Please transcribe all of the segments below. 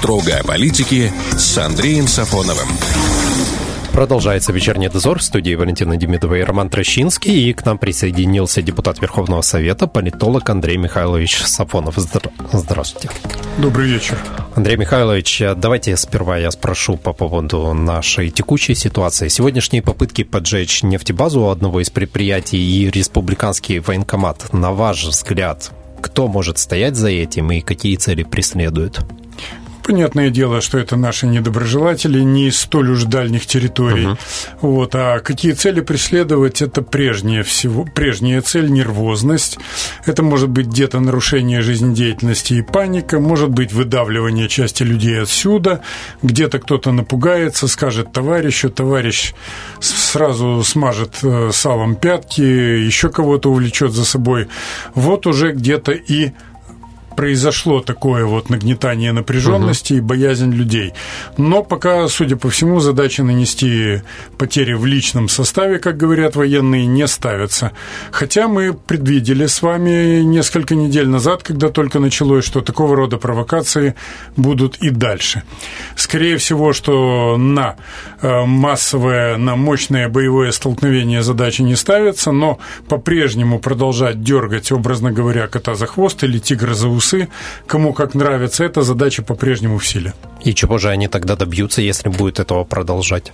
Строго о политике с Андреем Сафоновым. Продолжается вечерний дозор в студии Валентина Демидова и Роман Трощинский. И к нам присоединился депутат Верховного Совета, политолог Андрей Михайлович Сафонов. Здравствуйте. Добрый вечер. Андрей Михайлович, давайте сперва я спрошу по поводу нашей текущей ситуации. Сегодняшние попытки поджечь нефтебазу одного из предприятий и республиканский военкомат, на ваш взгляд, кто может стоять за этим и какие цели преследуют? Понятное дело, что это наши недоброжелатели не из столь уж дальних территорий. Uh-huh. Вот, а какие цели преследовать, это прежняя, всего, прежняя цель – нервозность. Это может быть где-то нарушение жизнедеятельности и паника, может быть выдавливание части людей отсюда, где-то кто-то напугается, скажет товарищу, товарищ сразу смажет э, салом пятки, еще кого-то увлечет за собой. Вот уже где-то и произошло такое вот нагнетание напряженности угу. и боязнь людей. Но пока, судя по всему, задача нанести потери в личном составе, как говорят военные, не ставится. Хотя мы предвидели с вами несколько недель назад, когда только началось, что такого рода провокации будут и дальше. Скорее всего, что на э, массовое, на мощное боевое столкновение задачи не ставится, но по-прежнему продолжать дергать, образно говоря, кота за хвост или тигра за усы часы, кому как нравится, эта задача по-прежнему в силе. И чего же они тогда добьются, если будет этого продолжать?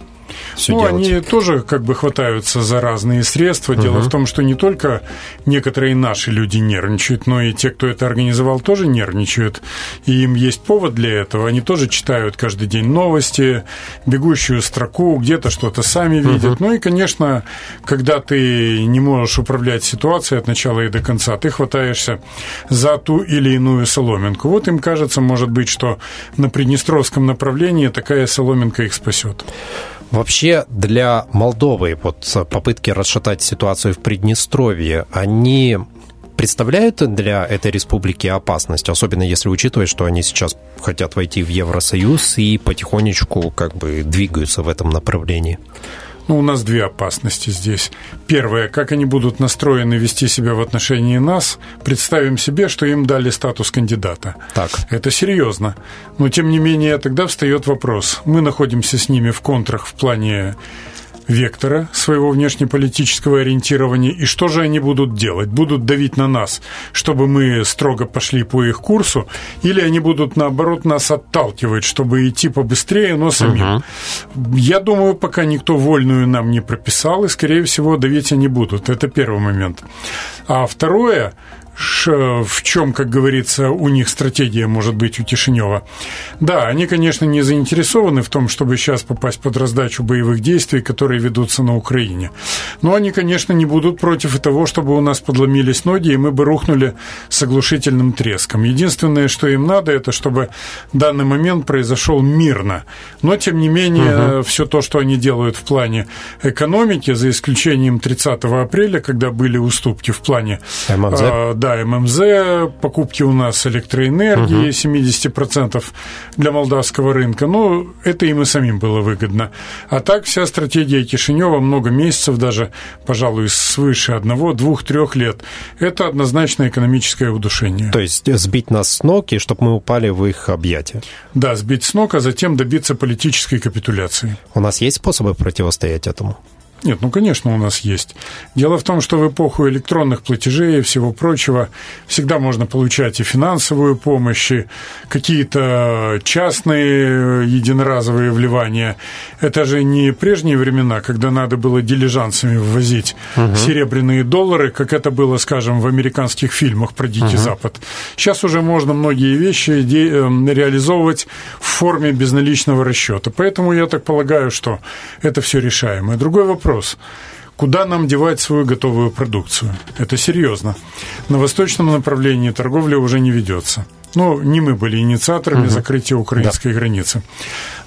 Все ну, делать. они тоже как бы хватаются за разные средства. Дело угу. в том, что не только некоторые наши люди нервничают, но и те, кто это организовал, тоже нервничают. И им есть повод для этого. Они тоже читают каждый день новости, бегущую строку, где-то что-то сами видят. Угу. Ну и, конечно, когда ты не можешь управлять ситуацией от начала и до конца, ты хватаешься за ту или иную соломинку. Вот им кажется, может быть, что на Приднестровском направлении такая соломинка их спасет. Вообще для Молдовы вот попытки расшатать ситуацию в Приднестровье, они представляют для этой республики опасность, особенно если учитывать, что они сейчас хотят войти в Евросоюз и потихонечку как бы двигаются в этом направлении? Ну, у нас две опасности здесь. Первое, как они будут настроены вести себя в отношении нас, представим себе, что им дали статус кандидата. Так. Это серьезно. Но, тем не менее, тогда встает вопрос. Мы находимся с ними в контрах в плане вектора своего внешнеполитического ориентирования, и что же они будут делать? Будут давить на нас, чтобы мы строго пошли по их курсу, или они будут, наоборот, нас отталкивать, чтобы идти побыстрее, но самим? Угу. Я думаю, пока никто вольную нам не прописал, и, скорее всего, давить они будут. Это первый момент. А второе, в чем, как говорится, у них стратегия может быть у Кишинева. Да, они, конечно, не заинтересованы в том, чтобы сейчас попасть под раздачу боевых действий, которые ведутся на Украине. Но они, конечно, не будут против того, чтобы у нас подломились ноги, и мы бы рухнули с оглушительным треском. Единственное, что им надо, это чтобы данный момент произошел мирно. Но, тем не менее, угу. все то, что они делают в плане экономики, за исключением 30 апреля, когда были уступки в плане ММЗ, э, да, ММЗ, покупки у нас электроэнергии, угу. 70% для молдавского рынка. Ну, это им и самим было выгодно. А так вся стратегия Кишинева много месяцев, даже, пожалуй, свыше одного, двух, трех лет. Это однозначно экономическое удушение. То есть сбить нас с ног, и чтобы мы упали в их объятия. Да, сбить с ног, а затем добиться политической капитуляции. У нас есть способы противостоять этому? Нет, ну, конечно, у нас есть. Дело в том, что в эпоху электронных платежей и всего прочего всегда можно получать и финансовую помощь, и какие-то частные единоразовые вливания. Это же не прежние времена, когда надо было дилижансами ввозить угу. серебряные доллары, как это было, скажем, в американских фильмах про Дикий угу. Запад. Сейчас уже можно многие вещи эм, реализовывать в форме безналичного расчета. Поэтому я так полагаю, что это все решаемо. Другой вопрос вопрос. Куда нам девать свою готовую продукцию? Это серьезно. На восточном направлении торговля уже не ведется. Ну, не мы были инициаторами угу. закрытия украинской да. границы.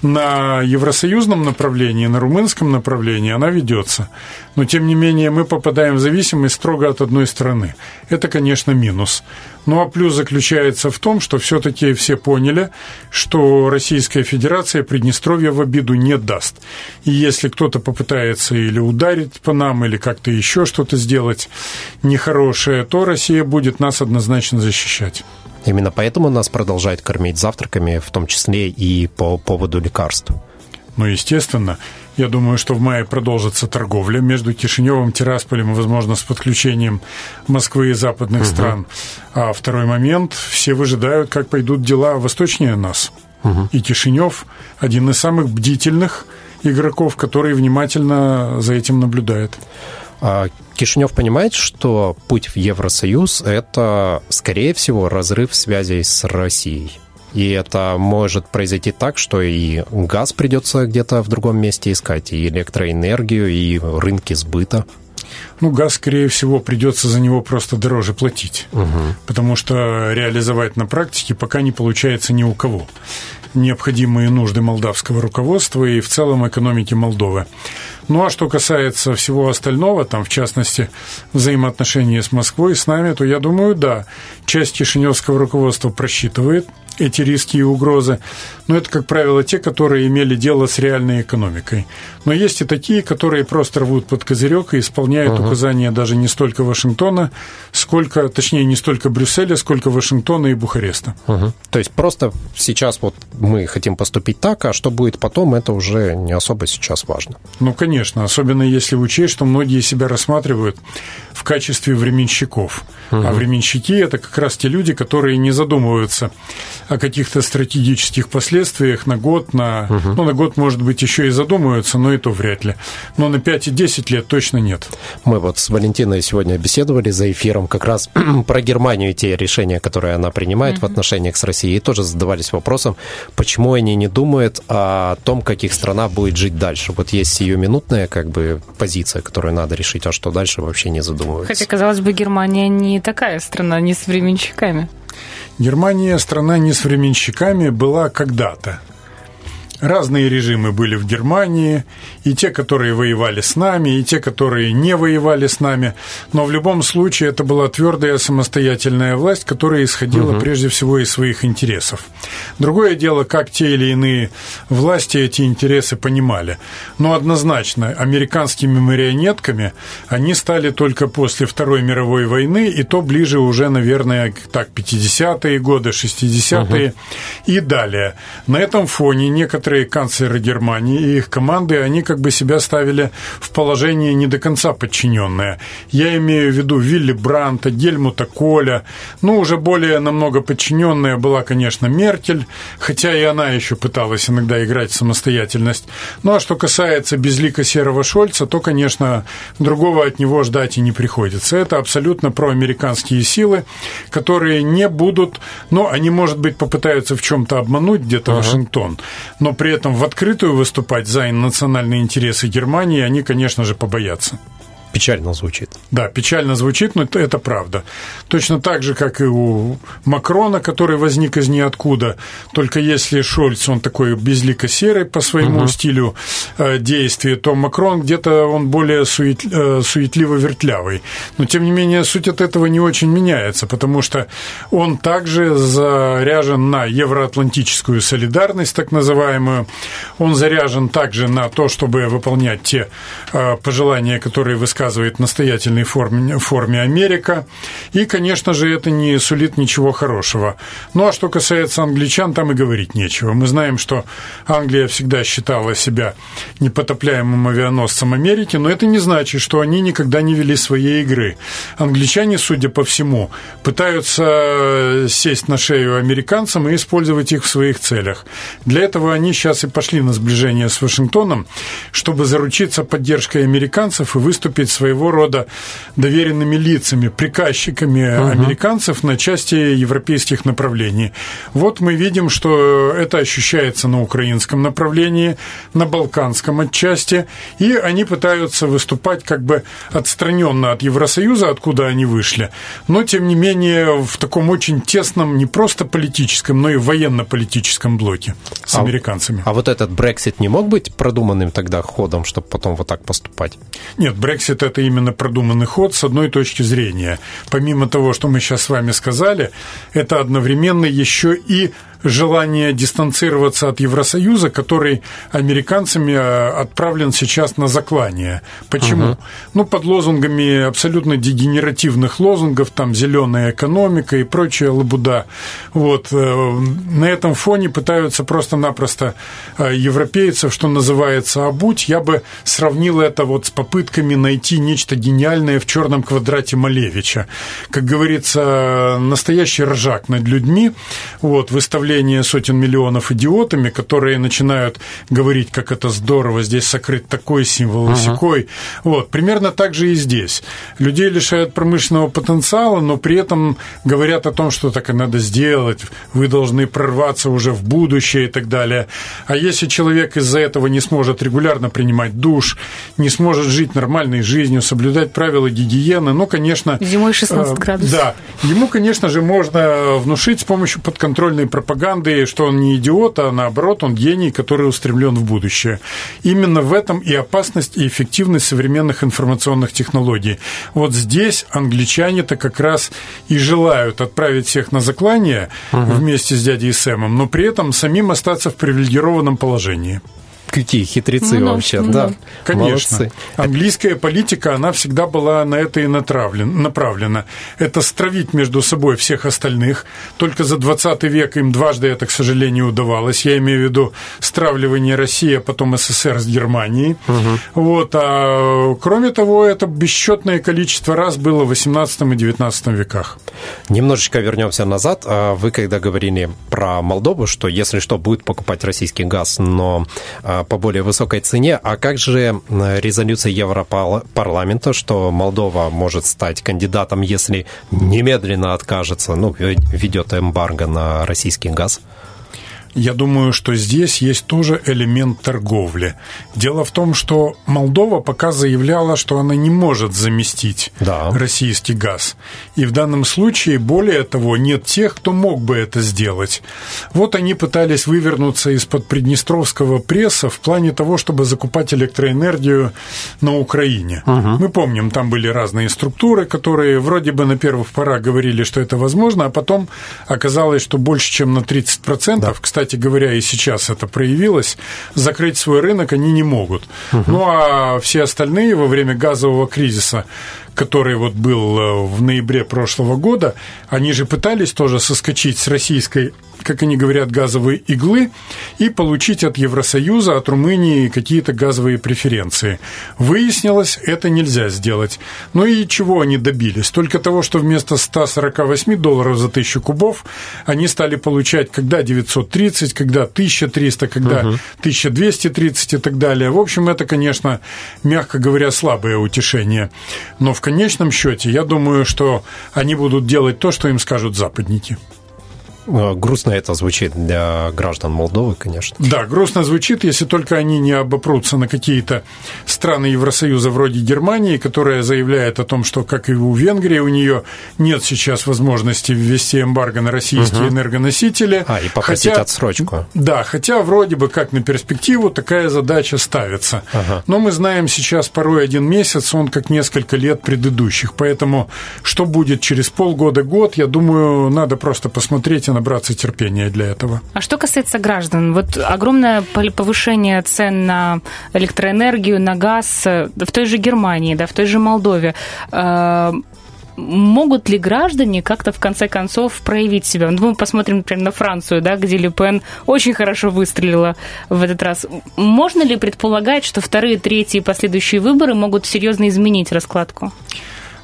На евросоюзном направлении, на румынском направлении она ведется. Но, тем не менее, мы попадаем в зависимость строго от одной страны. Это, конечно, минус. Ну, а плюс заключается в том, что все-таки все поняли, что Российская Федерация Приднестровье в обиду не даст. И если кто-то попытается или ударить по нам, или как-то еще что-то сделать нехорошее, то Россия будет нас однозначно защищать. Именно поэтому нас продолжают кормить завтраками, в том числе и по поводу лекарств. Ну, естественно. Я думаю, что в мае продолжится торговля между Кишиневым, Тирасполем и, возможно, с подключением Москвы и западных угу. стран. А второй момент, все выжидают, как пойдут дела восточнее нас. Угу. И Кишинев один из самых бдительных игроков, который внимательно за этим наблюдает. А Кишинев понимает, что путь в Евросоюз – это, скорее всего, разрыв связей с Россией. И это может произойти так, что и газ придется где-то в другом месте искать, и электроэнергию, и рынки сбыта. Ну, газ, скорее всего, придется за него просто дороже платить, угу. потому что реализовать на практике пока не получается ни у кого необходимые нужды молдавского руководства и в целом экономики Молдовы. Ну а что касается всего остального, там, в частности, взаимоотношения с Москвой, с нами, то я думаю, да, часть кишиневского руководства просчитывает эти риски и угрозы. Но это, как правило, те, которые имели дело с реальной экономикой. Но есть и такие, которые просто рвут под козырек и исполняют угу. указания даже не столько Вашингтона, сколько, точнее, не столько Брюсселя, сколько Вашингтона и Бухареста. Угу. То есть просто сейчас вот мы хотим поступить так, а что будет потом, это уже не особо сейчас важно. Ну, конечно, особенно если учесть, что многие себя рассматривают в качестве временщиков. Угу. А временщики – это как раз те люди, которые не задумываются о каких-то стратегических последствиях на год, на, угу. ну, на год, может быть, еще и задумываются, но и то вряд ли. Но на 5 и 10 лет точно нет. Мы вот с Валентиной сегодня беседовали за эфиром как раз про Германию и те решения, которые она принимает угу. в отношениях с Россией, и тоже задавались вопросом, почему они не думают о том, как их страна будет жить дальше. Вот есть сиюминутная как бы позиция, которую надо решить, а что дальше вообще не задумываются. Хотя, казалось бы, Германия не такая страна, не с временщиками. Германия, страна не с временщиками, была когда-то. Разные режимы были в Германии, и те, которые воевали с нами, и те, которые не воевали с нами. Но в любом случае это была твердая самостоятельная власть, которая исходила угу. прежде всего из своих интересов. Другое дело, как те или иные власти эти интересы понимали. Но однозначно американскими марионетками они стали только после Второй мировой войны, и то ближе уже, наверное, так, 50-е годы, 60-е угу. и далее. На этом фоне некоторые некоторые канцлеры Германии и их команды, они как бы себя ставили в положение не до конца подчиненное. Я имею в виду Вилли Бранта, Гельмута Коля, ну, уже более намного подчиненная была, конечно, Меркель, хотя и она еще пыталась иногда играть в самостоятельность. Ну, а что касается безлика серого Шольца, то, конечно, другого от него ждать и не приходится. Это абсолютно проамериканские силы, которые не будут, ну, они, может быть, попытаются в чем-то обмануть где-то uh-huh. Вашингтон, но при этом в открытую выступать за национальные интересы Германии они, конечно же, побоятся. Печально звучит. Да, печально звучит, но это, это правда. Точно так же, как и у Макрона, который возник из ниоткуда. Только если Шольц, он такой безлико-серый по своему угу. стилю э, действия, то Макрон где-то он более сует, э, суетливо-вертлявый. Но, тем не менее, суть от этого не очень меняется, потому что он также заряжен на евроатлантическую солидарность, так называемую. Он заряжен также на то, чтобы выполнять те э, пожелания, которые высказывают высказывает в настоятельной форме, форме Америка. И, конечно же, это не сулит ничего хорошего. Ну, а что касается англичан, там и говорить нечего. Мы знаем, что Англия всегда считала себя непотопляемым авианосцем Америки, но это не значит, что они никогда не вели своей игры. Англичане, судя по всему, пытаются сесть на шею американцам и использовать их в своих целях. Для этого они сейчас и пошли на сближение с Вашингтоном, чтобы заручиться поддержкой американцев и выступить быть своего рода доверенными лицами, приказчиками угу. американцев на части европейских направлений. Вот мы видим, что это ощущается на украинском направлении, на балканском отчасти, и они пытаются выступать как бы отстраненно от Евросоюза, откуда они вышли, но тем не менее в таком очень тесном не просто политическом, но и военно-политическом блоке с а, американцами. А вот этот Брексит не мог быть продуманным тогда ходом, чтобы потом вот так поступать? Нет, Брексит Брексит – это именно продуманный ход с одной точки зрения. Помимо того, что мы сейчас с вами сказали, это одновременно еще и желание дистанцироваться от Евросоюза, который американцами э, отправлен сейчас на заклание. Почему? Угу. Ну, под лозунгами абсолютно дегенеративных лозунгов, там зеленая экономика и прочая лабуда. Вот. Э, на этом фоне пытаются просто-напросто э, европейцев, что называется, обуть. Я бы сравнил это вот с попытками найти нечто гениальное в черном квадрате Малевича. Как говорится, настоящий ржак над людьми. Вот, выставляет давление сотен миллионов идиотами, которые начинают говорить, как это здорово, здесь сокрыт такой символ, uh-huh. Вот, примерно так же и здесь. Людей лишают промышленного потенциала, но при этом говорят о том, что так и надо сделать, вы должны прорваться уже в будущее и так далее. А если человек из-за этого не сможет регулярно принимать душ, не сможет жить нормальной жизнью, соблюдать правила гигиены, ну, конечно... Зимой 16 э, градусов. Да. Ему, конечно же, можно внушить с помощью подконтрольной пропаганды пропаганды, что он не идиот, а наоборот, он гений, который устремлен в будущее. Именно в этом и опасность, и эффективность современных информационных технологий. Вот здесь англичане-то как раз и желают отправить всех на заклание угу. вместе с дядей Сэмом, но при этом самим остаться в привилегированном положении. Какие хитрецы ну, вообще, ну, да. Конечно. Молодцы. Английская политика, она всегда была на это и направлена. Это стравить между собой всех остальных. Только за 20 век им дважды это, к сожалению, удавалось. Я имею в виду стравливание России, а потом СССР с Германией. Угу. Вот. А кроме того, это бесчетное количество раз было в 18 и 19 веках. Немножечко вернемся назад. А вы когда говорили про Молдову, что если что, будет покупать российский газ, но а, по более высокой цене. А как же резолюция Европарламента, что Молдова может стать кандидатом, если немедленно откажется, ну, ведет эмбарго на российский газ? Я думаю, что здесь есть тоже элемент торговли. Дело в том, что Молдова пока заявляла, что она не может заместить да. российский газ. И в данном случае, более того, нет тех, кто мог бы это сделать. Вот они пытались вывернуться из-под приднестровского пресса в плане того, чтобы закупать электроэнергию на Украине. Угу. Мы помним, там были разные структуры, которые вроде бы на первых порах говорили, что это возможно, а потом оказалось, что больше, чем на 30%, да. кстати, кстати говоря, и сейчас это проявилось, закрыть свой рынок они не могут. Угу. Ну а все остальные во время газового кризиса, который вот был э, в ноябре прошлого года, они же пытались тоже соскочить с российской как они говорят, газовые иглы и получить от Евросоюза, от Румынии какие-то газовые преференции. Выяснилось, это нельзя сделать. Ну и чего они добились? Только того, что вместо 148 долларов за тысячу кубов они стали получать когда 930, когда 1300, когда угу. 1230 и так далее. В общем, это, конечно, мягко говоря, слабое утешение. Но в конечном счете, я думаю, что они будут делать то, что им скажут западники. Э, грустно это звучит для граждан Молдовы, конечно. Да, грустно звучит, если только они не обопрутся на какие-то страны Евросоюза вроде Германии, которая заявляет о том, что, как и у Венгрии, у нее нет сейчас возможности ввести эмбарго на российские угу. энергоносители. А, и попросить хотя, отсрочку. Да, хотя вроде бы как на перспективу такая задача ставится. Ага. Но мы знаем сейчас порой один месяц, он как несколько лет предыдущих. Поэтому что будет через полгода-год, я думаю, надо просто посмотреть и набраться терпения для этого. А что касается граждан, вот огромное повышение цен на электроэнергию, на газ э, в той же Германии, да, в той же Молдове э, могут ли граждане как-то в конце концов проявить себя? Ну, мы посмотрим, например, на Францию, да, где Ле очень хорошо выстрелила в этот раз. Можно ли предполагать, что вторые, третьи и последующие выборы могут серьезно изменить раскладку?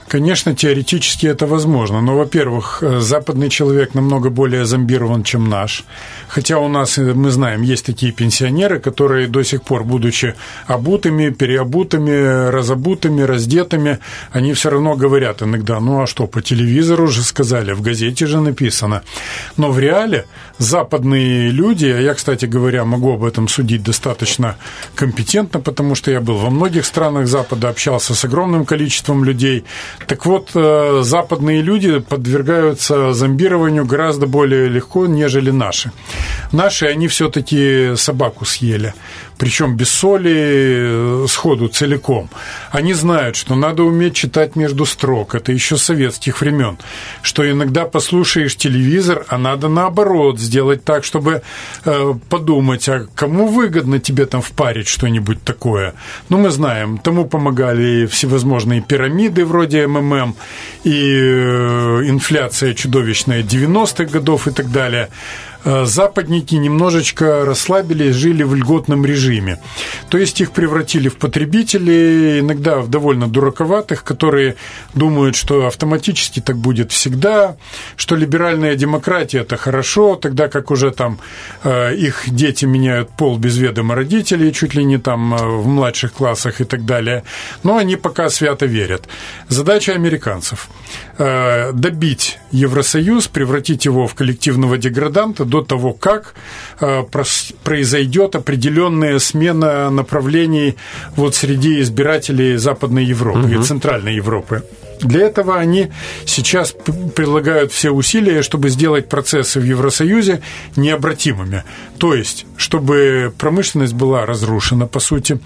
Конечно, теоретически это возможно, но, во-первых, э, западный человек намного более зомбирован, чем наш. Хотя у нас, э, мы знаем, есть такие пенсионеры, которые до сих пор, будучи обутыми, переобутыми, разобутыми, раздетыми, они все равно говорят иногда, ну а что, по телевизору же сказали, в газете же написано. Но в реале западные люди, а я, кстати говоря, могу об этом судить достаточно компетентно, потому что я был во многих странах Запада, общался с огромным количеством людей, Так вот, э, западные люди подвергаются зомбированию гораздо более легко, нежели наши. Наши, они все-таки собаку съели причем без соли э, сходу целиком. Они знают, что надо уметь читать между строк, это еще советских времен, что иногда послушаешь телевизор, а надо наоборот сделать так, чтобы э, подумать, а кому выгодно тебе там впарить что-нибудь такое. Ну, мы знаем, тому помогали всевозможные пирамиды вроде МММ и э, инфляция чудовищная 90-х годов и так далее. Э, западники немножечко расслабились, жили в льготном режиме. То есть их превратили в потребителей, иногда в довольно дураковатых, которые думают, что автоматически так будет всегда, что либеральная демократия – это хорошо, тогда как уже там э, их дети меняют пол без ведома родителей, чуть ли не там э, в младших классах и так далее. Но они пока свято верят. Задача американцев – добить Евросоюз, превратить его в коллективного деграданта, до того, как э, произойдет определенная смена направлений вот среди избирателей Западной Европы угу. и Центральной Европы. Для этого они сейчас прилагают все усилия, чтобы сделать процессы в Евросоюзе необратимыми. То есть, чтобы промышленность была разрушена, по сути,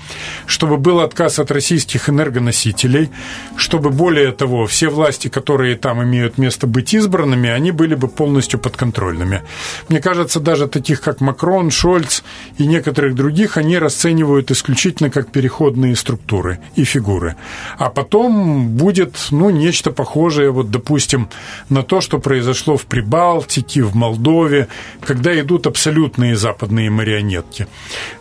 чтобы был отказ от российских энергоносителей, чтобы, более того, все власти, которые там имеют место быть избранными, они были бы полностью подконтрольными. Мне кажется, даже таких, как Макрон, Шольц и некоторых других, они расценивают исключительно как переходные структуры и фигуры. А потом будет ну, нечто похожее, вот, допустим, на то, что произошло в Прибалтике, в Молдове, когда идут абсолютные западные марионетки.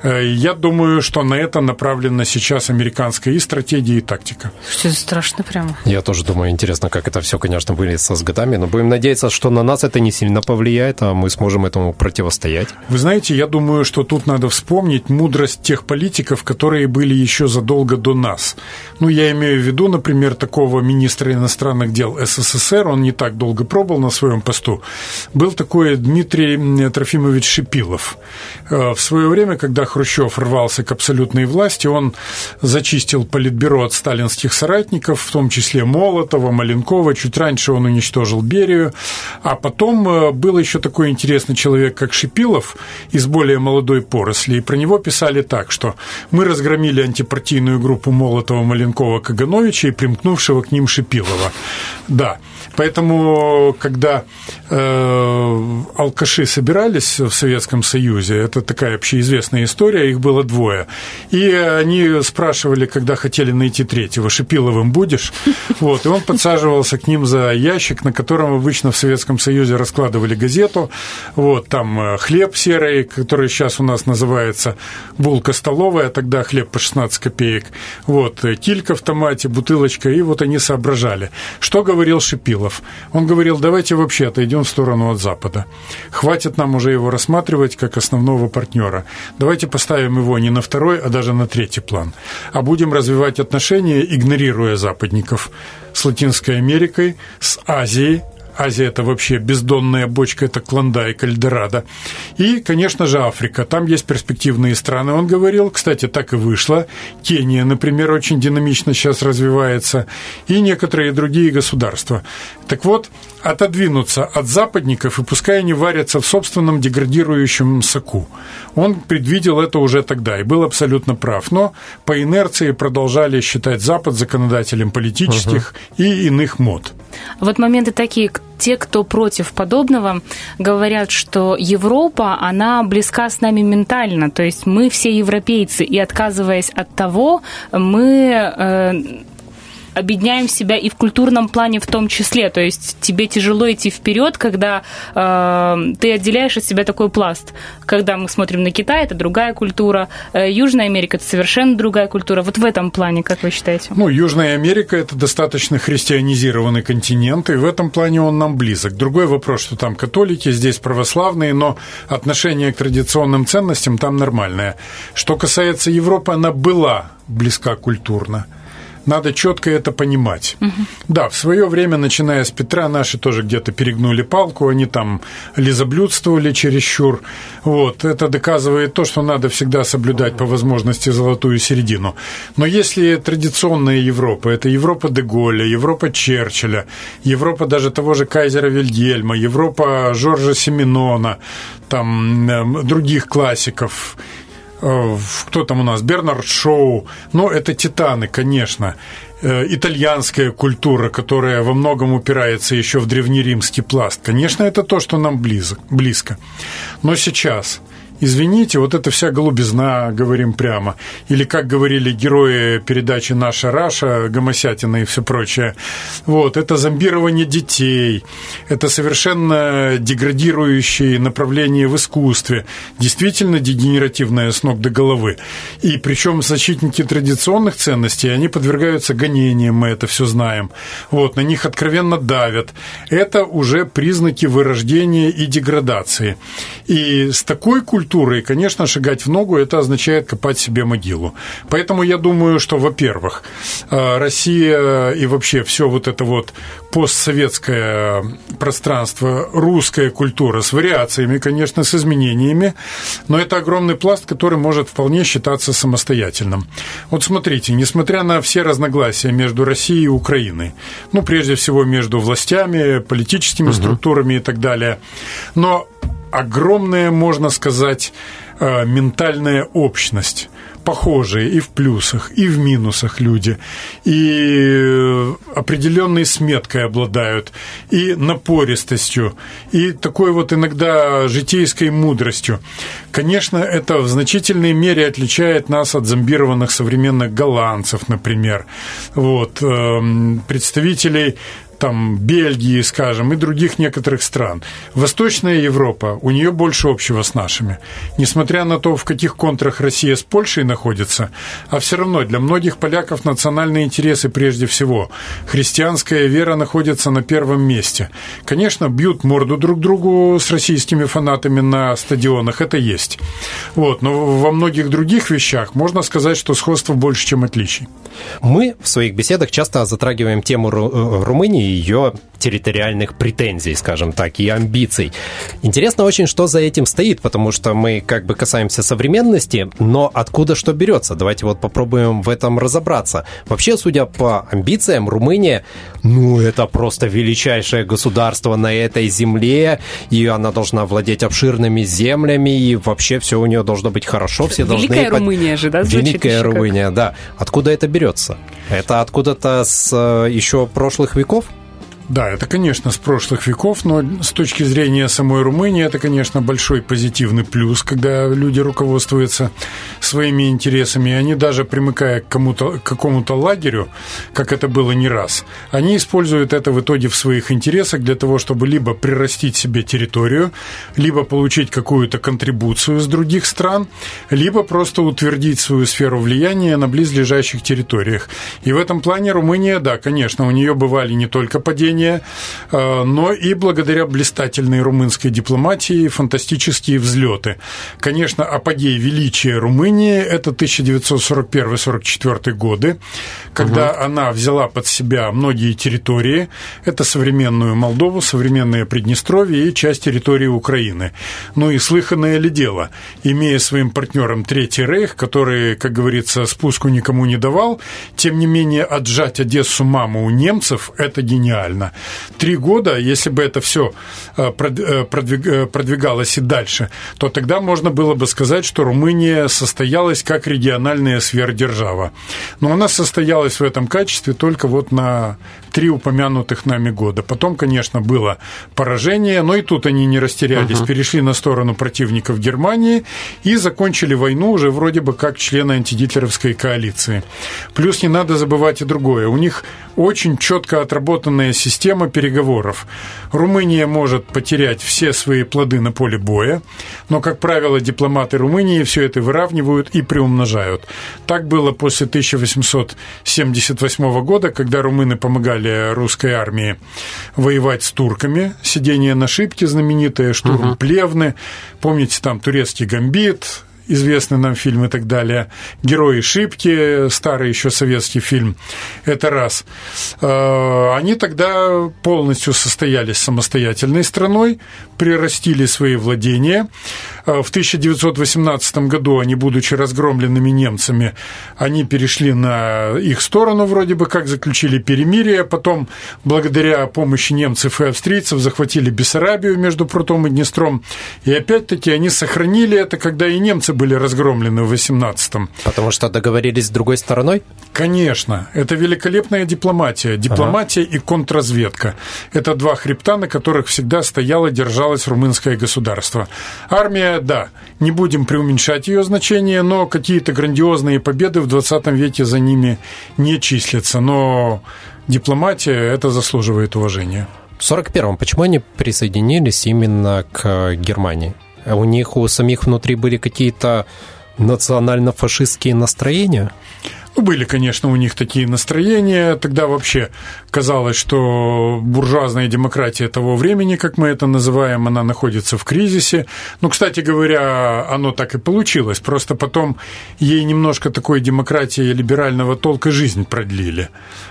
Э, я думаю, что на это направлена сейчас американская и стратегия, и тактика. Что страшно прямо. Я тоже думаю, интересно, как это все, конечно, выльется с годами, но будем надеяться, что на нас это не сильно повлияет, а мы сможем этому противостоять. Вы знаете, я думаю, что тут надо вспомнить мудрость тех политиков, которые были еще задолго до нас. Ну, я имею в виду, например, такого министра министра иностранных дел СССР, он не так долго пробыл на своем посту, был такой Дмитрий Трофимович Шипилов. Э, в свое время, когда Хрущев рвался к абсолютной власти, он зачистил политбюро от сталинских соратников, в том числе Молотова, Маленкова, чуть раньше он уничтожил Берию, а потом э, был еще такой интересный человек, как Шипилов, из более молодой поросли, и про него писали так, что мы разгромили антипартийную группу Молотова, Маленкова, Кагановича и примкнувшего к ним Шипилова. Да. Поэтому, когда алкаши собирались в Советском Союзе, это такая общеизвестная история, их было двое, и они спрашивали, когда хотели найти третьего, Шипиловым будешь? Вот, и он подсаживался к ним за ящик, на котором обычно в Советском Союзе раскладывали газету, вот, там э, хлеб серый, который сейчас у нас называется булка столовая, тогда хлеб по 16 копеек, вот, э, килька в томате, бутылочка, и вот они соображали. Что говорил Шипилов? Он говорил, давайте вообще отойдем в сторону от Запада. Хватит нам уже его рассматривать как основного партнера. Давайте поставим его не на второй, а даже на третий план. А будем развивать отношения, игнорируя западников с Латинской Америкой, с Азией, Азия – это вообще бездонная бочка, это Клондайк, Эльдорадо. И, конечно же, Африка. Там есть перспективные страны, он говорил. Кстати, так и вышло. Кения, например, очень динамично сейчас развивается. И некоторые другие государства. Так вот, отодвинуться от западников, и пускай они варятся в собственном деградирующем соку. Он предвидел это уже тогда и был абсолютно прав. Но по инерции продолжали считать Запад законодателем политических угу. и иных мод. Вот моменты такие, те, кто против подобного, говорят, что Европа, она близка с нами ментально, то есть мы все европейцы, и отказываясь от того, мы э, объединяем себя и в культурном плане в том числе. То есть тебе тяжело идти вперед, когда э, ты отделяешь от себя такой пласт. Когда мы смотрим на Китай, это другая культура. Э, Южная Америка это совершенно другая культура. Вот в этом плане, как вы считаете? Ну, Южная Америка это достаточно христианизированный континент, и в этом плане он нам близок. Другой вопрос, что там католики, здесь православные, но отношение к традиционным ценностям там нормальное. Что касается Европы, она была близка культурно Надо четко это понимать. Угу. Да, в свое время, начиная с Петра, наши тоже где-то перегнули палку, они там лизоблюдствовали чересчур. Вот, это доказывает то, что надо всегда соблюдать по возможности золотую середину. Но если традиционная Европа, это Европа Деголя, Европа Черчилля, Европа даже того же Кайзера Вильгельма, Европа Жоржа Семенона, там эм, других классиков, кто там у нас, Бернард Шоу, ну, это титаны, конечно, э, итальянская культура, которая во многом упирается еще в древнеримский пласт. Конечно, это то, что нам близко. близко. Но сейчас извините, вот эта вся голубизна, говорим прямо, или, как говорили герои передачи «Наша Раша», Гомосятина и все прочее, вот, это зомбирование детей, это совершенно деградирующее направление в искусстве, действительно дегенеративное с ног до головы. И причем защитники традиционных ценностей, они подвергаются гонениям, мы это все знаем. Вот, на них откровенно давят. Это уже признаки вырождения и деградации. И с такой культурой культуры. И, конечно, шагать в ногу – это означает копать себе могилу. Поэтому я думаю, что, во-первых, э, Россия и вообще все вот это вот постсоветское пространство, русская культура с вариациями, конечно, с изменениями, но это огромный пласт, который может вполне считаться самостоятельным. Вот смотрите, несмотря на все разногласия между Россией и Украиной, ну, прежде всего, между властями, политическими угу. структурами и так далее, но огромная, можно сказать, э, ментальная общность. Похожие и в плюсах, и в минусах люди, и определенной сметкой обладают, и напористостью, и такой вот иногда житейской мудростью. Конечно, это в значительной мере отличает нас от зомбированных современных голландцев, например, вот, эм, представителей там, Бельгии, скажем, и других некоторых стран. Восточная Европа, у нее больше общего с нашими. Несмотря на то, в каких контрах Россия с Польшей находится, а все равно для многих поляков национальные интересы прежде всего. Христианская вера находится на первом месте. Конечно, бьют морду друг другу с российскими фанатами на стадионах, это есть. Вот, но во многих других вещах можно сказать, что сходство больше, чем отличий. Мы в своих беседах часто затрагиваем тему э, Румынии ее территориальных претензий, скажем так, и амбиций. Интересно очень, что за этим стоит, потому что мы как бы касаемся современности, но откуда что берется? Давайте вот попробуем в этом разобраться. Вообще, судя по амбициям, Румыния, ну, это просто величайшее государство на этой земле, и она должна владеть обширными землями, и вообще все у нее должно быть хорошо, все Великая должны... Румыния же, да? Великая Румыния, как? да. Откуда это берется? Это откуда-то с э, еще прошлых веков? Да, это, конечно, с прошлых веков, но с точки зрения самой Румынии это, конечно, большой позитивный плюс, когда люди руководствуются своими интересами, и они даже примыкая к, кому-то, к какому-то лагерю, как это было не раз, они используют это в итоге в своих интересах для того, чтобы либо прирастить себе территорию, либо получить какую-то контрибуцию с других стран, либо просто утвердить свою сферу влияния на близлежащих территориях. И в этом плане Румыния, да, конечно, у нее бывали не только падения, движения, э, но и благодаря блистательной румынской дипломатии фантастические взлеты. Конечно, апогей величия Румынии – это 1941-44 годы, когда угу. она взяла под себя многие территории. Это современную Молдову, современное Приднестровье и часть территории Украины. Ну и слыханное ли дело, имея своим партнером Третий Рейх, который, как говорится, спуску никому не давал, тем не менее отжать Одессу маму у немцев – это гениально. Три года, если бы это все э, э, э, продвигалось и дальше, то тогда можно было бы сказать, что Румыния состоялась как региональная сверхдержава. Но она состоялась в этом качестве только вот на три упомянутых нами года. Потом, конечно, было поражение, но и тут они не растерялись, uh-huh. перешли на сторону противников Германии и закончили войну уже вроде бы как члены антигитлеровской коалиции. Плюс не надо забывать и другое. У них очень четко отработанная система переговоров. Румыния может потерять все свои плоды на поле боя, но, как правило, дипломаты Румынии все это выравнивают и приумножают. Так было после 1878 года, когда румыны помогали русской армии воевать с турками. Сидение на шибке знаменитое, штурм угу. Плевны. Помните, там турецкий гамбит, известный нам фильм и так далее. «Герои Шипки», старый еще советский фильм. Это раз. Э, они тогда полностью состоялись самостоятельной страной, прирастили свои владения. Э, в 1918 году они, будучи разгромленными немцами, они перешли на их сторону, вроде бы как заключили перемирие, потом, благодаря помощи немцев и австрийцев, захватили Бессарабию между Прутом и Днестром, и опять-таки они сохранили это, когда и немцы были разгромлены в 18-м. Потому что договорились с другой стороной? Конечно. Это великолепная дипломатия. Дипломатия ага. и контрразведка. Это два хребта, на которых всегда стояло, держалось румынское государство. Армия, да, не будем преуменьшать ее значение, но какие-то грандиозные победы в 20 веке за ними не числятся. Но дипломатия это заслуживает уважения. В 41-м почему они присоединились именно к Германии? У них у самих внутри были какие-то национально-фашистские настроения? Были, конечно, у них такие настроения. Тогда вообще казалось, что буржуазная демократия того времени, как мы это называем, она находится в кризисе. Ну, кстати говоря, оно так и получилось. Просто потом ей немножко такой демократии либерального толка жизнь продлили.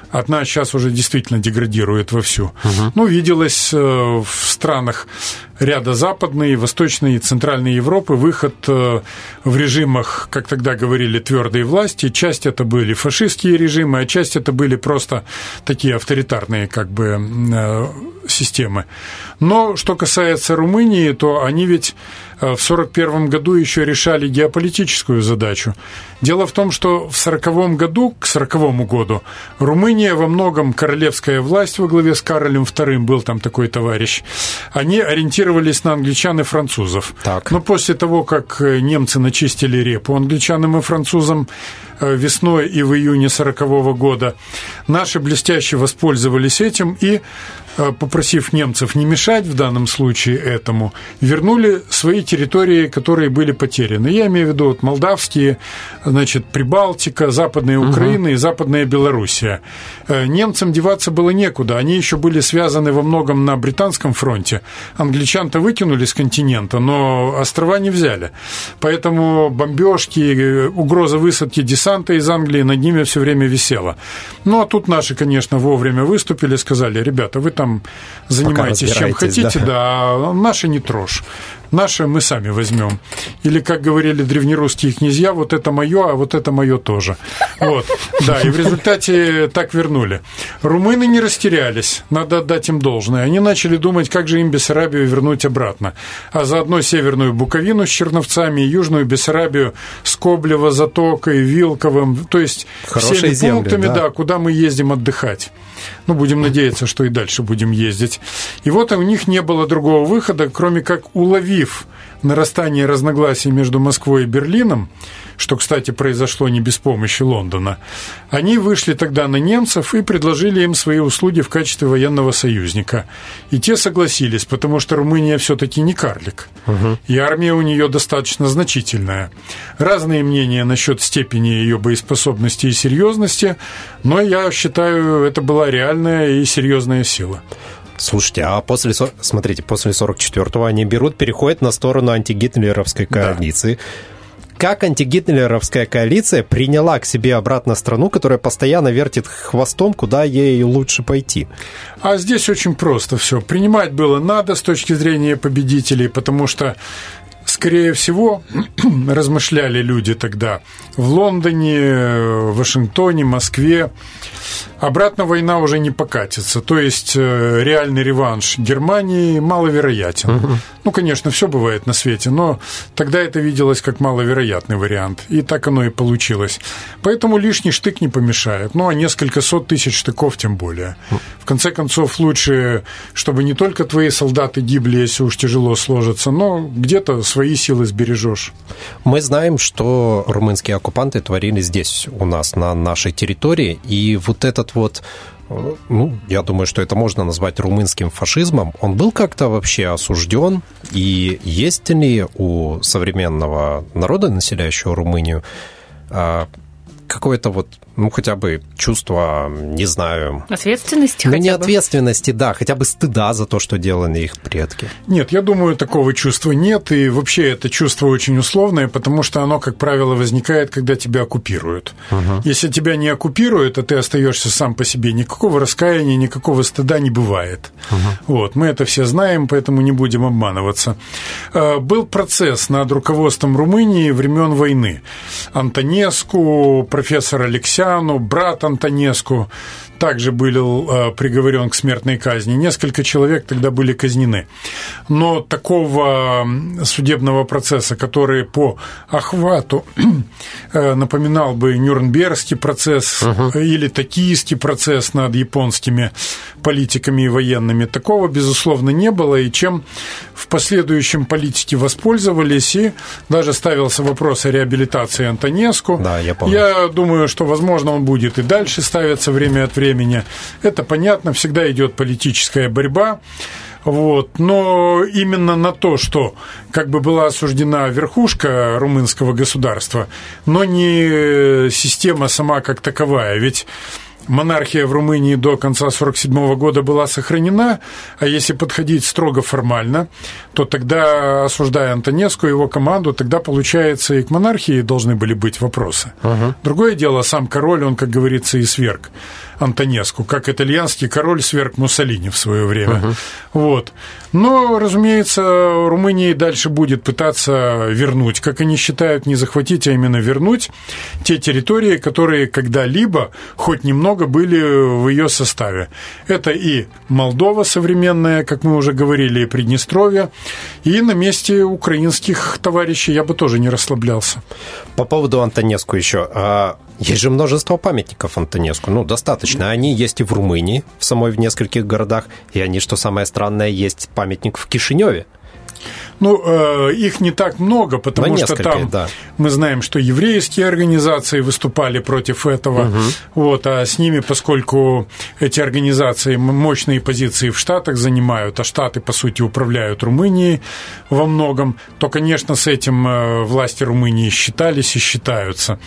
Одна сейчас уже действительно деградирует вовсю. Угу. Ну, виделось э, в странах ряда Западной, Восточной и Центральной Европы выход э, в режимах, как тогда говорили, твердой власти. Часть это были фашистские режимы, а часть это были просто такие авторитарные как бы э, системы. Но что касается Румынии, то они ведь в 1941 году еще решали геополитическую задачу. Дело в том, что в 1940 году, к 1940 году, Румыния во многом королевская власть во главе с Каролем II, был там такой товарищ, они ориентировались на англичан и французов. Так. Но после того, как э, немцы начистили репу англичанам и французам э, весной и в июне 1940 года, наши блестяще воспользовались этим и попросив немцев не мешать в данном случае этому, вернули свои территории, которые были потеряны. Я имею в виду вот молдавские, значит, Прибалтика, Западная Украина угу. и Западная Белоруссия. Э, немцам деваться было некуда. Они еще были связаны во многом на британском фронте. Англичан-то выкинули с континента, но острова не взяли. Поэтому бомбежки, э, угроза высадки десанта из Англии над ними все время висела. Ну, а тут наши, конечно, вовремя выступили, сказали, ребята, вы там занимаетесь чем хотите, да. да, наши не трожь. Наше мы сами возьмем. Или, как говорили древнерусские князья, вот это мое, а вот это мое тоже. Вот, да, и в результате так вернули. Румыны не растерялись, надо отдать им должное. Они начали думать, как же им Бессарабию вернуть обратно. А заодно Северную Буковину с Черновцами, Южную Бессарабию с Коблево, Затокой, Вилковым, то есть Хорошие всеми земли, пунктами, да. да, куда мы ездим отдыхать. Ну, будем надеяться, что и дальше будем ездить. И вот у них не было другого выхода, кроме как уловив нарастание разногласий между Москвой и Берлином, что, кстати, произошло не без помощи Лондона, они вышли тогда на немцев и предложили им свои услуги в качестве военного союзника. И те согласились, потому что Румыния все-таки не карлик, угу. и армия у нее достаточно значительная. Разные мнения насчет степени ее боеспособности и серьезности, но я считаю, это была реальная и серьезная сила. Слушайте, а после, смотрите, после 44-го они берут, переходят на сторону антигитлеровской коалиции. Да. Как антигитлеровская коалиция приняла к себе обратно страну, которая постоянно вертит хвостом, куда ей лучше пойти? А здесь очень просто все. Принимать было надо с точки зрения победителей, потому что скорее всего, размышляли люди тогда в Лондоне, Вашингтоне, Москве, обратно война уже не покатится. То есть э, реальный реванш Германии маловероятен. Угу. Ну, конечно, все бывает на свете, но тогда это виделось как маловероятный вариант. И так оно и получилось. Поэтому лишний штык не помешает. Ну, а несколько сот тысяч штыков тем более. В конце концов, лучше, чтобы не только твои солдаты гибли, если уж тяжело сложится, но где-то свои силы сбережешь. Мы знаем, что румынские оккупанты творили здесь, у нас, на нашей территории. И вот этот вот ну, я думаю, что это можно назвать румынским фашизмом, он был как-то вообще осужден? И есть ли у современного народа, населяющего Румынию, а, какое-то вот, ну, хотя бы чувство, не знаю... Ответственности Ну, хотя не бы? ответственности, да, хотя бы стыда за то, что делали их предки. Нет, я думаю, такого чувства нет, и вообще это чувство очень условное, потому что оно, как правило, возникает, когда тебя оккупируют. Если тебя не оккупируют, а ты остаешься сам по себе, никакого раскаяния, никакого стыда не бывает. Вот, мы это все знаем, поэтому не будем обманываться. Э, Был процесс над руководством Румынии времен войны. Антонеску, профессор Алексяну, брат Антонеску также был э, приговорен к смертной казни. Несколько человек тогда были казнены. Но такого судебного процесса, который по охвату э, напоминал бы Нюрнбергский процесс э, или токийский процесс над японскими политиками и военными, такого, безусловно, не было. И чем в последующем политики воспользовались, и даже ставился вопрос о реабилитации Антонеску. Да, я помню. Я думаю, что, возможно, он будет и дальше ставиться время от времени. Это понятно, всегда идет политическая борьба. Вот. Но именно на то, что как бы была осуждена верхушка румынского государства, но не система сама как таковая. Ведь монархия в Румынии до конца 1947 года была сохранена, а если подходить строго формально, то тогда, осуждая Антонеску и его команду, тогда, получается, и к монархии должны были быть вопросы. Другое дело, сам король, он, как говорится, и сверг Антонеску, как итальянский король сверг Муссолини в свое время. Вот. Но, разумеется, Румыния и дальше будет пытаться вернуть, как они считают, не захватить, а именно вернуть те территории, которые когда-либо хоть немного были в ее составе. Это и Молдова современная, как мы уже говорили, и Приднестровье, и на месте украинских товарищей я бы тоже не расслаблялся. По поводу Антонеску еще. А, Есть же множество памятников Антонеску, ну, достаточно. Они есть и в Румынии, в самой в нескольких городах, и они, что самое странное, есть памятник в Кишиневе. Ну, э, их не так много, потому что там да. мы знаем, что еврейские организации выступали против этого. Вот, а с ними, поскольку эти организации мощные позиции в Штатах занимают, а Штаты, по сути, управляют Румынией во многом, то, конечно, с этим э, власти Румынии считались и считаются.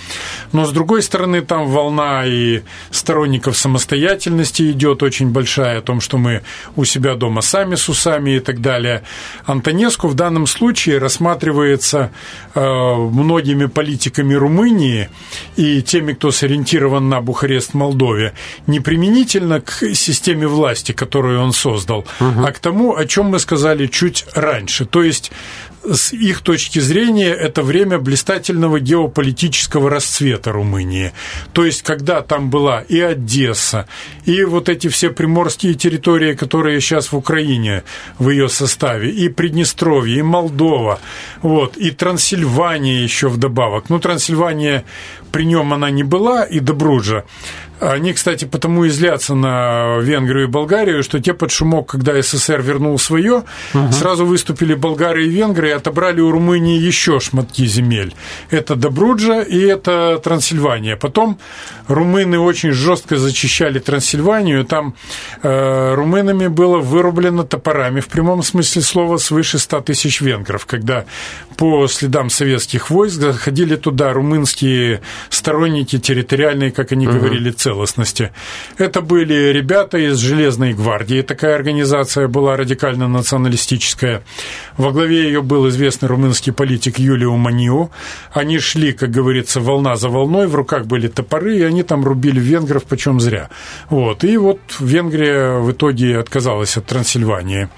Но, с другой стороны, там волна и сторонников самостоятельности идет очень большая, о том, что мы у себя дома сами с усами и так далее. Антонеску в данном случае рассматривается э, многими политиками Румынии и теми, кто сориентирован на Бухарест в Молдове, не применительно к системе власти, которую он создал, а к тому, о чем мы сказали чуть раньше. То есть с их точки зрения, это время блистательного геополитического расцвета Румынии. То есть, когда там была и Одесса, и вот эти все приморские территории, которые сейчас в Украине в ее составе, и Приднестровье, и Молдова, вот, и Трансильвания еще вдобавок. Ну, Трансильвания при нем она не была, и Добруджа. Они, кстати, потому и злятся на Венгрию и Болгарию, что те под шумок, когда СССР вернул свое, сразу выступили болгары и венгры и отобрали у Румынии еще шматки земель. Это Добруджа и это Трансильвания. Потом румыны очень жестко зачищали Трансильванию. Там э, румынами было вырублено топорами в прямом смысле слова свыше 100 тысяч венгров, когда по следам советских войск заходили туда румынские сторонники территориальной, как они говорили, целостности. Это были ребята из Железной гвардии, такая организация была радикально-националистическая. Во главе ее был известный румынский политик Юлио Манио. Они шли, как говорится, волна за волной, в руках были топоры, и они там рубили венгров, почем зря. Вот. И вот Венгрия в итоге отказалась от Трансильвании.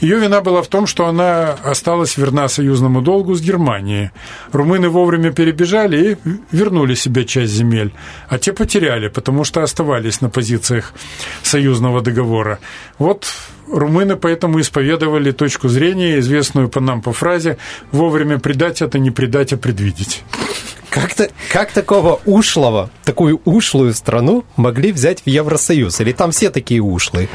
Ее вина была в том, что она осталась верна союзному долгу с Германией. Румыны вовремя перебежали и вернули себе часть земель, а те потеряли, потому что оставались на позициях союзного договора. Вот румыны поэтому исповедовали точку зрения, известную по нам по фразе «вовремя предать – это не предать, а предвидеть». Как-то, как такого ушлого, такую ушлую страну могли взять в Евросоюз? Или там все такие ушлые?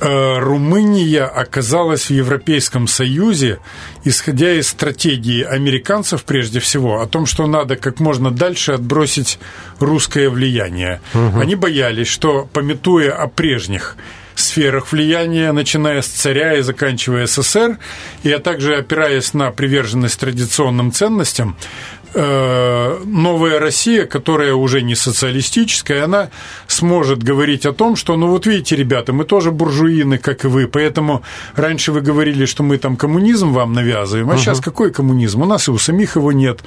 Э, Румыния оказалась в Европейском Союзе, исходя из стратегии американцев прежде всего, о том, что надо как можно дальше отбросить русское влияние. Они боялись, что, пометуя о прежних сферах влияния, начиная с царя и заканчивая СССР, и а также опираясь на приверженность традиционным ценностям, новая Россия, которая уже не социалистическая, она сможет говорить о том, что, ну вот видите, ребята, мы тоже буржуины, как и вы, поэтому раньше вы говорили, что мы там коммунизм вам навязываем, а угу. сейчас какой коммунизм? У нас и у самих его нет.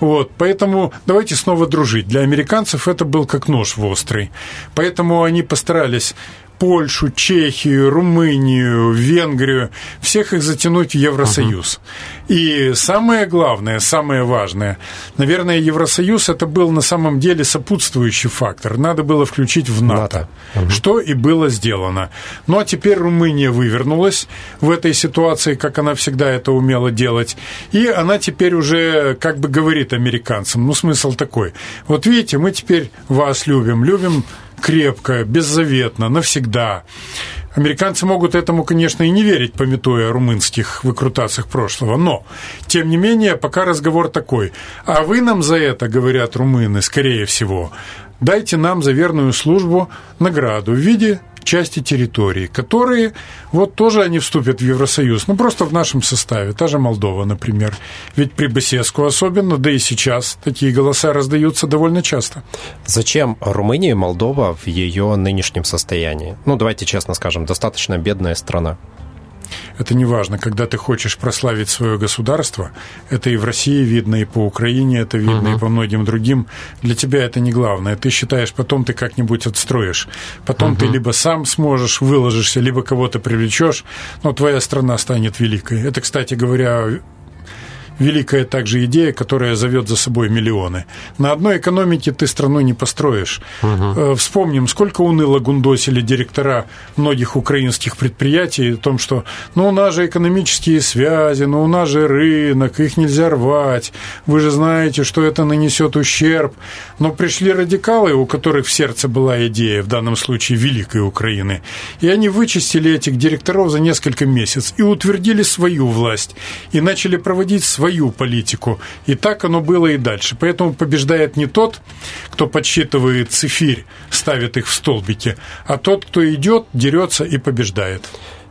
Вот, поэтому давайте снова дружить. Для американцев это был как нож в острый. Поэтому они постарались Польшу, Чехию, Румынию, Венгрию, всех их затянуть в Евросоюз. Uh-huh. И самое главное, самое важное, наверное, Евросоюз это был на самом деле сопутствующий фактор. Надо было включить в НАТО, НАТО. Uh-huh. что и было сделано. Ну а теперь Румыния вывернулась в этой ситуации, как она всегда это умела делать, и она теперь уже как бы говорит американцам, ну смысл такой, вот видите, мы теперь вас любим, любим крепко, беззаветно, навсегда. Американцы могут этому, конечно, и не верить, пометуя о румынских выкрутациях прошлого, но, тем не менее, пока разговор такой. А вы нам за это, говорят румыны, скорее всего, дайте нам за верную службу награду в виде части территории, которые вот тоже они вступят в Евросоюз, ну просто в нашем составе, та же Молдова, например. Ведь при Басеску особенно, да и сейчас такие голоса раздаются довольно часто. Зачем Румыния и Молдова в ее нынешнем состоянии? Ну, давайте честно скажем, достаточно бедная страна. Это не важно, когда ты хочешь прославить свое государство, это и в России видно, и по Украине это видно, uh-huh. и по многим другим. Для тебя это не главное. Ты считаешь, потом ты как-нибудь отстроишь. Потом uh-huh. ты либо сам сможешь, выложишься, либо кого-то привлечешь, но твоя страна станет великой. Это, кстати говоря, великая также идея, которая зовет за собой миллионы. На одной экономике ты страну не построишь. Угу. Вспомним, сколько уныло гундосили директора многих украинских предприятий о том, что ну у нас же экономические связи, ну у нас же рынок, их нельзя рвать, вы же знаете, что это нанесет ущерб. Но пришли радикалы, у которых в сердце была идея, в данном случае Великой Украины, и они вычистили этих директоров за несколько месяцев и утвердили свою власть, и начали проводить свои свою политику. И так оно было и дальше. Поэтому побеждает не тот, кто подсчитывает цифирь, ставит их в столбики, а тот, кто идет, дерется и побеждает.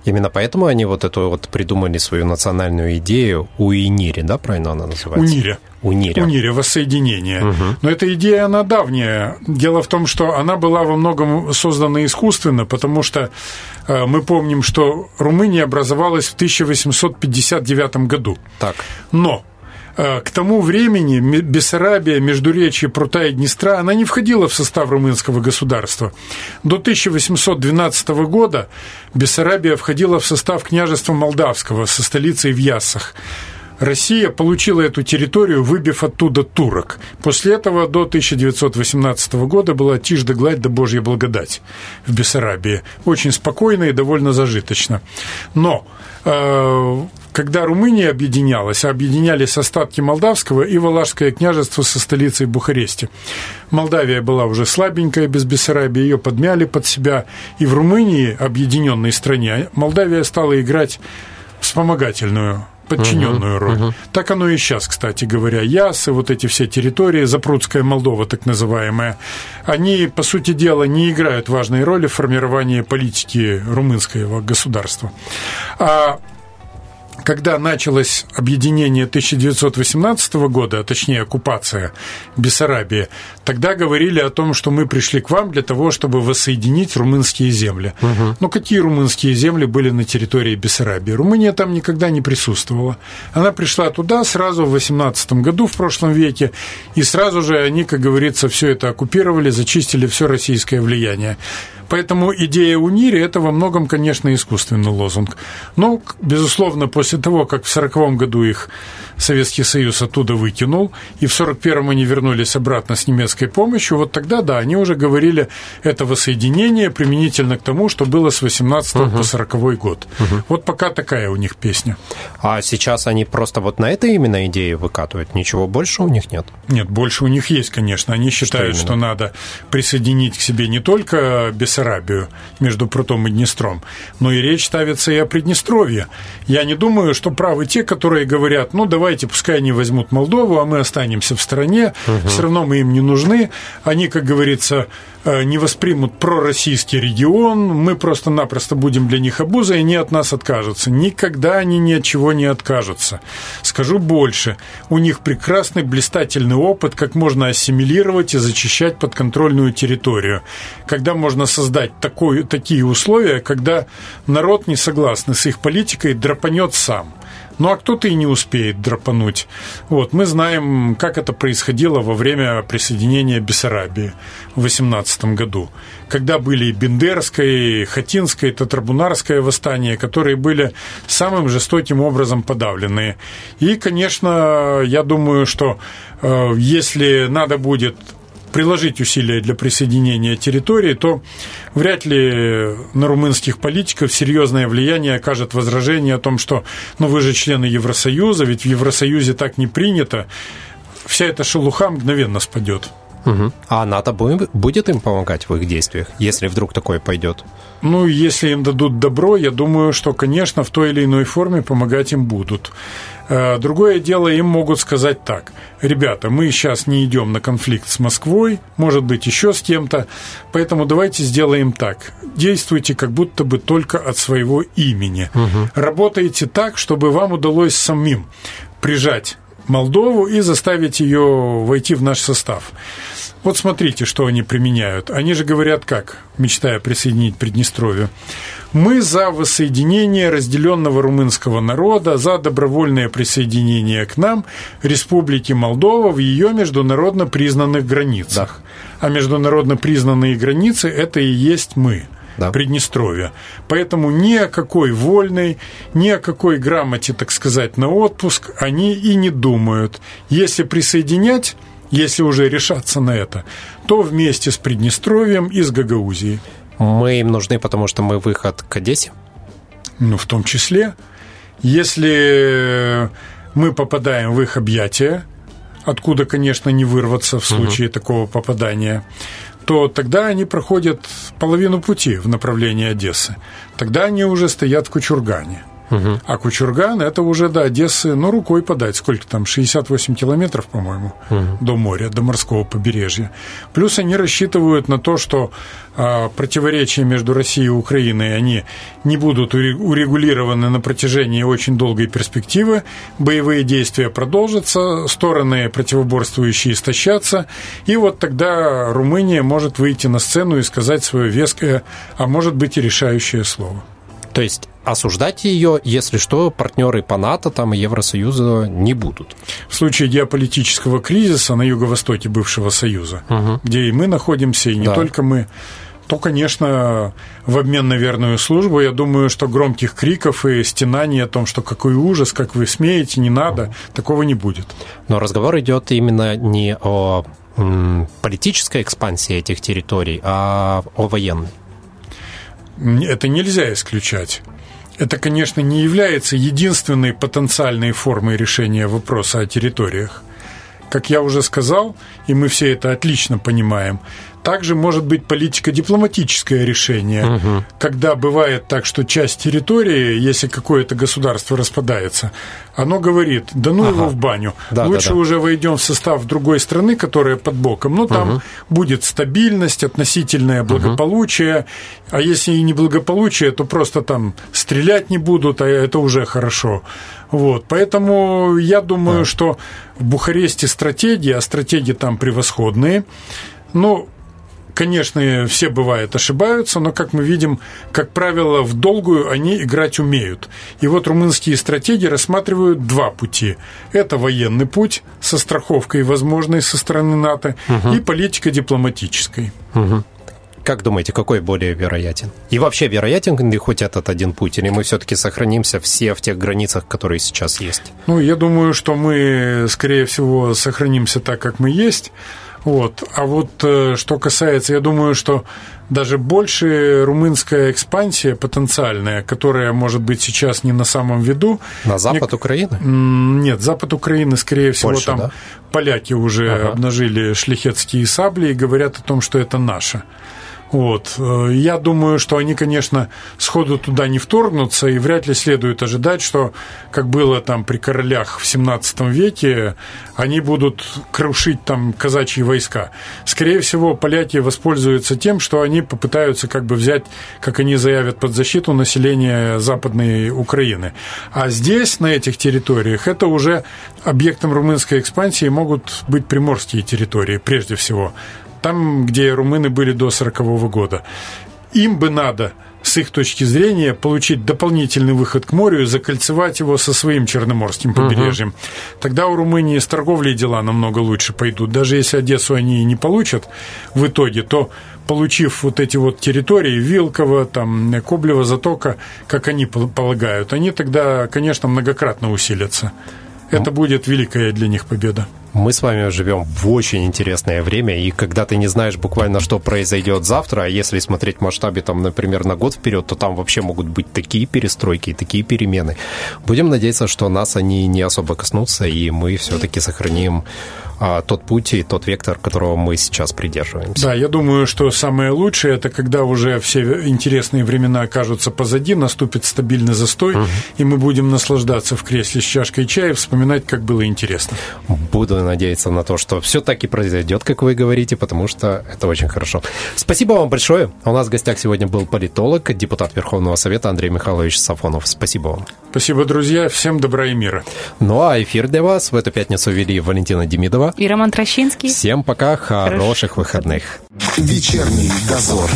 Именно поэтому они вот эту вот придумали свою национальную идею УИНИРе, да, правильно она называется? УНИРе. УНИРе. УНИРе, воссоединение. Угу. Но эта идея, она давняя. Дело в том, что она была во многом создана искусственно, потому что мы помним, что Румыния образовалась в 1859 году. Так. Но Э, к тому времени Бессарабия, Междуречье, Прута и Днестра, она не входила в состав румынского государства. До 1812 года Бессарабия входила в состав княжества Молдавского со столицей в Яссах. Россия получила эту территорию, выбив оттуда турок. После этого до 1918 года была тишь да гладь да божья благодать в Бессарабии. Очень спокойно и довольно зажиточно. Но э, когда Румыния объединялась, объединялись остатки Молдавского и Валашское княжество со столицей Бухаресте. Молдавия была уже слабенькая, без Бессарабии, ее подмяли под себя, и в Румынии, объединенной стране, Молдавия стала играть вспомогательную подчиненную uh-huh, роль. Uh-huh. Так оно и сейчас, кстати говоря. Ясы, вот эти все территории, Запрудская Молдова, так называемая, они, по сути дела, не играют важной роли в формировании политики румынского государства. А когда началось объединение 1918 года, а точнее оккупация Бессарабии, тогда говорили о том, что мы пришли к вам для того, чтобы воссоединить румынские земли. Угу. Но какие румынские земли были на территории Бессарабии? Румыния там никогда не присутствовала. Она пришла туда сразу в 18 году в прошлом веке, и сразу же они, как говорится, все это оккупировали, зачистили все российское влияние. Поэтому идея УНИРи – это во многом, конечно, искусственный лозунг. Но, безусловно, после того, как в 1940 году их Советский Союз оттуда выкинул, и в 1941 они вернулись обратно с немецкой помощью, вот тогда, да, они уже говорили это воссоединение применительно к тому, что было с 18 угу. по 40 год. Угу. Вот пока такая у них песня. А сейчас они просто вот на этой именно идее выкатывают? Ничего больше у них нет? Нет, больше у них есть, конечно. Они считают, что, что надо присоединить к себе не только без Бессарабию между Прутом и Днестром, но и речь ставится и о Приднестровье. Я не думаю, что правы те, которые говорят, ну давайте, пускай они возьмут Молдову, а мы останемся в стране, угу. все равно мы им не нужны. Они, как говорится, Э, не воспримут пророссийский регион, мы просто-напросто будем для них обузой, и они от нас откажутся. Никогда они ни от чего не откажутся. Скажу больше, у них прекрасный блистательный опыт, как можно ассимилировать и зачищать подконтрольную территорию. Когда можно создать такой, такие условия, когда народ, не согласный с их политикой, драпанет сам – ну а кто-то и не успеет драпануть. Вот, мы знаем, как это происходило во время присоединения Бессарабии в 18 году, когда были и Бендерское, и Хатинское, и Татрабунарское восстание, которые были самым жестоким образом подавлены. И, конечно, я думаю, что э, если надо будет приложить усилия для присоединения территории, то вряд ли на румынских политиков серьезное влияние окажет возражение о том, что ну вы же члены Евросоюза, ведь в Евросоюзе так не принято. Вся эта шелуха мгновенно спадет. Угу. А НАТО будет им помогать в их действиях, если вдруг такое пойдет? Ну, если им дадут добро, я думаю, что, конечно, в той или иной форме помогать им будут. Э, другое дело, им могут сказать так. Ребята, мы сейчас не идем на конфликт с Москвой, может быть, еще с кем-то, поэтому давайте сделаем так. Действуйте как будто бы только от своего имени. Угу. Работайте так, чтобы вам удалось самим прижать Молдову и заставить ее войти в наш состав. Вот смотрите, что они применяют. Они же говорят как, мечтая присоединить Приднестровье. Мы за воссоединение разделенного румынского народа, за добровольное присоединение к нам Республики Молдова в ее международно признанных границах. Да. А международно признанные границы – это и есть мы да. Приднестровья. Поэтому ни о какой вольной, ни о какой грамоте, так сказать, на отпуск они и не думают. Если присоединять, если уже решаться на это, то вместе с Приднестровьем и с Гагаузией. Мы им нужны, потому что мы выход к Одессе? Ну, в том числе. Если мы попадаем в их объятия, откуда, конечно, не вырваться в случае угу. такого попадания, то тогда они проходят половину пути в направлении Одессы. Тогда они уже стоят в Кучургане. Угу. А Кучурган это уже до Одессы, ну, рукой подать. Сколько там? 68 километров, по-моему, угу. до моря, до морского побережья. Плюс они рассчитывают на то, что э, противоречия между Россией и Украиной, они не будут урегулированы на протяжении очень долгой перспективы. Боевые действия продолжатся, стороны противоборствующие истощатся. И вот тогда Румыния может выйти на сцену и сказать свое веское, а может быть и решающее слово. То есть осуждать ее, если что, партнеры по НАТО там, и Евросоюза не будут. В случае геополитического кризиса на юго-востоке бывшего Союза, угу. где и мы находимся, и не да. только мы, то, конечно, в обмен на верную службу, я думаю, что громких криков и стенаний о том, что какой ужас, как вы смеете, не надо, такого не будет. Но разговор идет именно не о политической экспансии этих территорий, а о военной. Это нельзя исключать. Это, конечно, не является единственной потенциальной формой решения вопроса о территориях. Как я уже сказал, и мы все это отлично понимаем, также может быть политико-дипломатическое решение, угу. когда бывает так, что часть территории, если какое-то государство распадается, оно говорит, да ну ага. его в баню, да, лучше да, да. уже войдем в состав другой страны, которая под боком, но там угу. будет стабильность, относительное благополучие, угу. а если и не благополучие, то просто там стрелять не будут, а это уже хорошо. Вот, поэтому я думаю, да. что в Бухаресте стратегии, а стратегии там превосходные, ну, Конечно, все бывает ошибаются, но, как мы видим, как правило, в долгую они играть умеют. И вот румынские стратегии рассматривают два пути. Это военный путь со страховкой возможной со стороны НАТО угу. и политика дипломатической. Угу. Как думаете, какой более вероятен? И вообще вероятен ли хоть этот один путь, или мы все-таки сохранимся все в тех границах, которые сейчас есть? Ну, я думаю, что мы, скорее всего, сохранимся так, как мы есть. Вот. А вот э, что касается, я думаю, что даже больше румынская экспансия потенциальная, которая может быть сейчас не на самом виду. На запад не... Украины? Нет, запад Украины, скорее всего, Польша, там да? поляки уже ага. обнажили шляхетские сабли и говорят о том, что это наше. Вот. Э, я думаю, что они, конечно, сходу туда не вторгнутся, и вряд ли следует ожидать, что, как было там при королях в 17 веке, они будут крушить там казачьи войска. Скорее всего, поляки воспользуются тем, что они попытаются как бы взять, как они заявят, под защиту населения Западной Украины. А здесь, на этих территориях, это уже объектом румынской экспансии могут быть приморские территории, прежде всего там, где румыны были до 1940 года. Им бы надо с их точки зрения, получить дополнительный выход к морю и закольцевать его со своим Черноморским побережьем. Угу. Тогда у Румынии с торговлей дела намного лучше пойдут. Даже если Одессу они не получат в итоге, то получив вот эти вот территории Вилково, там, Коблева затока, как они полагают, они тогда, конечно, многократно усилятся. Это будет великая для них победа. Мы с вами живем в очень интересное время, и когда ты не знаешь буквально, что произойдет завтра, а если смотреть в масштабе, там, например, на год вперед, то там вообще могут быть такие перестройки такие перемены. Будем надеяться, что нас они не особо коснутся, и мы все-таки сохраним тот путь и тот вектор, которого мы сейчас придерживаемся. Да, я думаю, что самое лучшее это когда уже все интересные времена окажутся позади, наступит стабильный застой, угу. и мы будем наслаждаться в кресле с чашкой чая и вспоминать, как было интересно. Буду надеяться на то, что все так и произойдет, как вы говорите, потому что это очень хорошо. Спасибо вам большое. У нас в гостях сегодня был политолог, депутат Верховного Совета Андрей Михайлович Сафонов. Спасибо вам. Спасибо, друзья. Всем добра и мира. Ну а эфир для вас в эту пятницу вели Валентина Демидова и Роман Трощинский. Всем пока, хороших Хорош. выходных. Вечерний дозор.